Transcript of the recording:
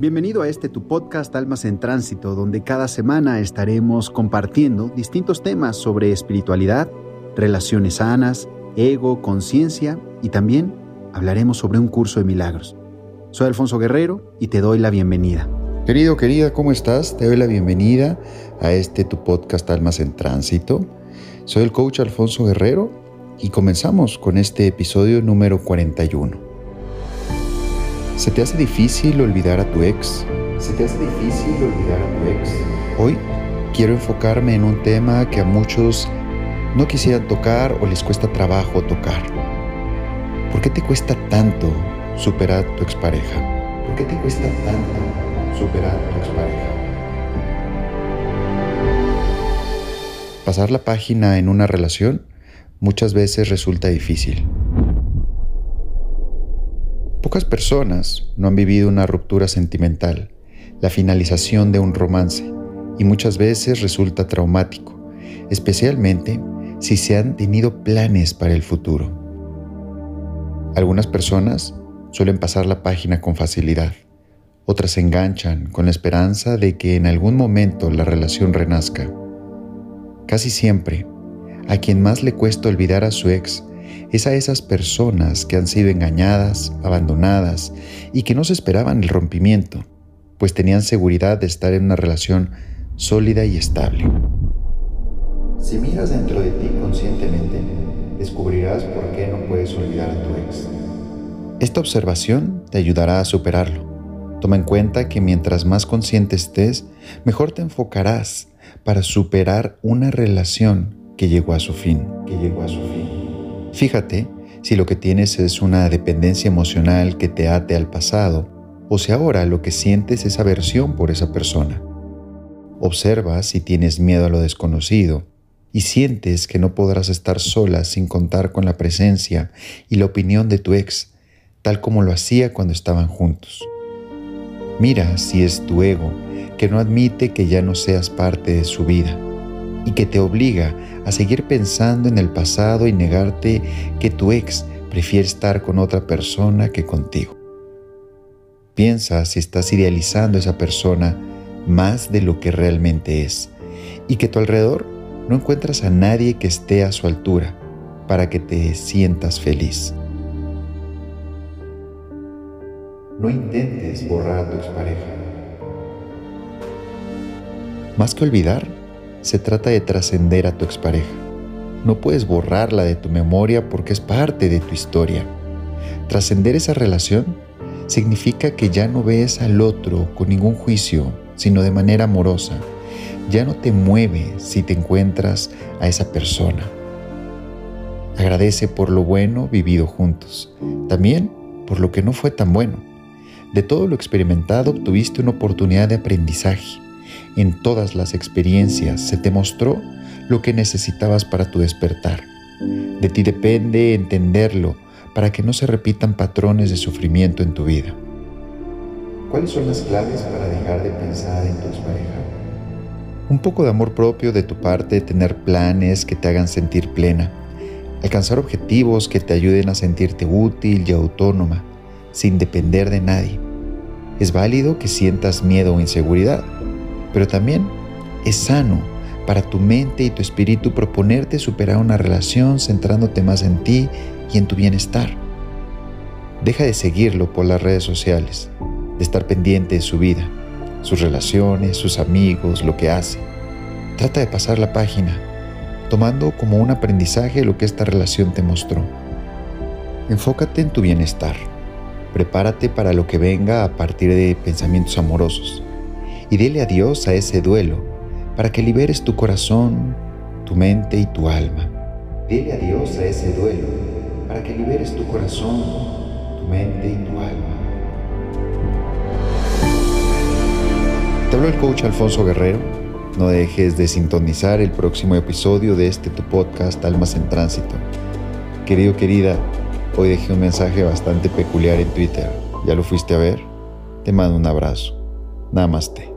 Bienvenido a este tu podcast Almas en Tránsito, donde cada semana estaremos compartiendo distintos temas sobre espiritualidad, relaciones sanas, ego, conciencia y también hablaremos sobre un curso de milagros. Soy Alfonso Guerrero y te doy la bienvenida. Querido, querida, ¿cómo estás? Te doy la bienvenida a este tu podcast Almas en Tránsito. Soy el coach Alfonso Guerrero y comenzamos con este episodio número 41. ¿Se te hace difícil olvidar a tu ex? ¿Se te hace difícil olvidar a tu ex? Hoy quiero enfocarme en un tema que a muchos no quisieran tocar o les cuesta trabajo tocar. ¿Por qué te cuesta tanto superar a tu expareja? ¿Por qué te cuesta tanto superar a tu expareja? Pasar la página en una relación muchas veces resulta difícil. Pocas personas no han vivido una ruptura sentimental, la finalización de un romance, y muchas veces resulta traumático, especialmente si se han tenido planes para el futuro. Algunas personas suelen pasar la página con facilidad, otras se enganchan con la esperanza de que en algún momento la relación renazca. Casi siempre, a quien más le cuesta olvidar a su ex es a esas personas que han sido engañadas, abandonadas y que no se esperaban el rompimiento, pues tenían seguridad de estar en una relación sólida y estable. Si miras dentro de ti conscientemente, descubrirás por qué no puedes olvidar a tu ex. Esta observación te ayudará a superarlo. Toma en cuenta que mientras más consciente estés, mejor te enfocarás para superar una relación que llegó a su fin. Que llegó a su fin. Fíjate si lo que tienes es una dependencia emocional que te ate al pasado o si ahora lo que sientes es aversión por esa persona. Observa si tienes miedo a lo desconocido y sientes que no podrás estar sola sin contar con la presencia y la opinión de tu ex, tal como lo hacía cuando estaban juntos. Mira si es tu ego que no admite que ya no seas parte de su vida y que te obliga a seguir pensando en el pasado y negarte que tu ex prefiere estar con otra persona que contigo. Piensa si estás idealizando a esa persona más de lo que realmente es y que a tu alrededor no encuentras a nadie que esté a su altura para que te sientas feliz. No intentes borrar a tu expareja. Más que olvidar, se trata de trascender a tu expareja. No puedes borrarla de tu memoria porque es parte de tu historia. Trascender esa relación significa que ya no ves al otro con ningún juicio, sino de manera amorosa. Ya no te mueve si te encuentras a esa persona. Agradece por lo bueno vivido juntos, también por lo que no fue tan bueno. De todo lo experimentado obtuviste una oportunidad de aprendizaje en todas las experiencias se te mostró lo que necesitabas para tu despertar. De ti depende entenderlo para que no se repitan patrones de sufrimiento en tu vida. ¿Cuáles son las claves para dejar de pensar en tu expareja? Un poco de amor propio de tu parte, tener planes que te hagan sentir plena, alcanzar objetivos que te ayuden a sentirte útil y autónoma, sin depender de nadie. Es válido que sientas miedo o inseguridad, pero también es sano para tu mente y tu espíritu proponerte superar una relación centrándote más en ti y en tu bienestar. Deja de seguirlo por las redes sociales, de estar pendiente de su vida, sus relaciones, sus amigos, lo que hace. Trata de pasar la página, tomando como un aprendizaje lo que esta relación te mostró. Enfócate en tu bienestar. Prepárate para lo que venga a partir de pensamientos amorosos y dile adiós a ese duelo para que liberes tu corazón, tu mente y tu alma. Dile adiós a ese duelo para que liberes tu corazón, tu mente y tu alma. Te hablo el coach Alfonso Guerrero. No dejes de sintonizar el próximo episodio de este tu podcast Almas en Tránsito. Querido, querida, hoy dejé un mensaje bastante peculiar en Twitter. ¿Ya lo fuiste a ver? Te mando un abrazo. Namaste.